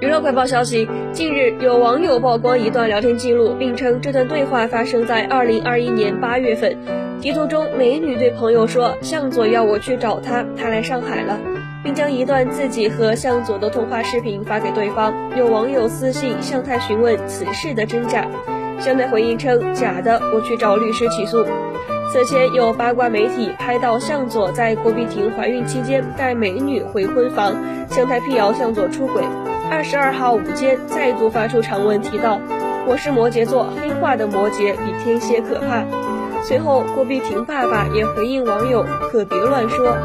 娱乐快报消息，近日有网友曝光一段聊天记录，并称这段对话发生在二零二一年八月份。截图中，美女对朋友说：“向佐要我去找他，他来上海了。”并将一段自己和向佐的通话视频发给对方。有网友私信向太询问此事的真假，向太回应称：“假的，我去找律师起诉。”此前有八卦媒体拍到向佐在郭碧婷怀孕期间带美女回婚房，向太辟谣向佐出轨。二十二号午间再度发出长文，提到我是摩羯座，黑化的摩羯比天蝎可怕。随后郭碧婷爸爸也回应网友，可别乱说。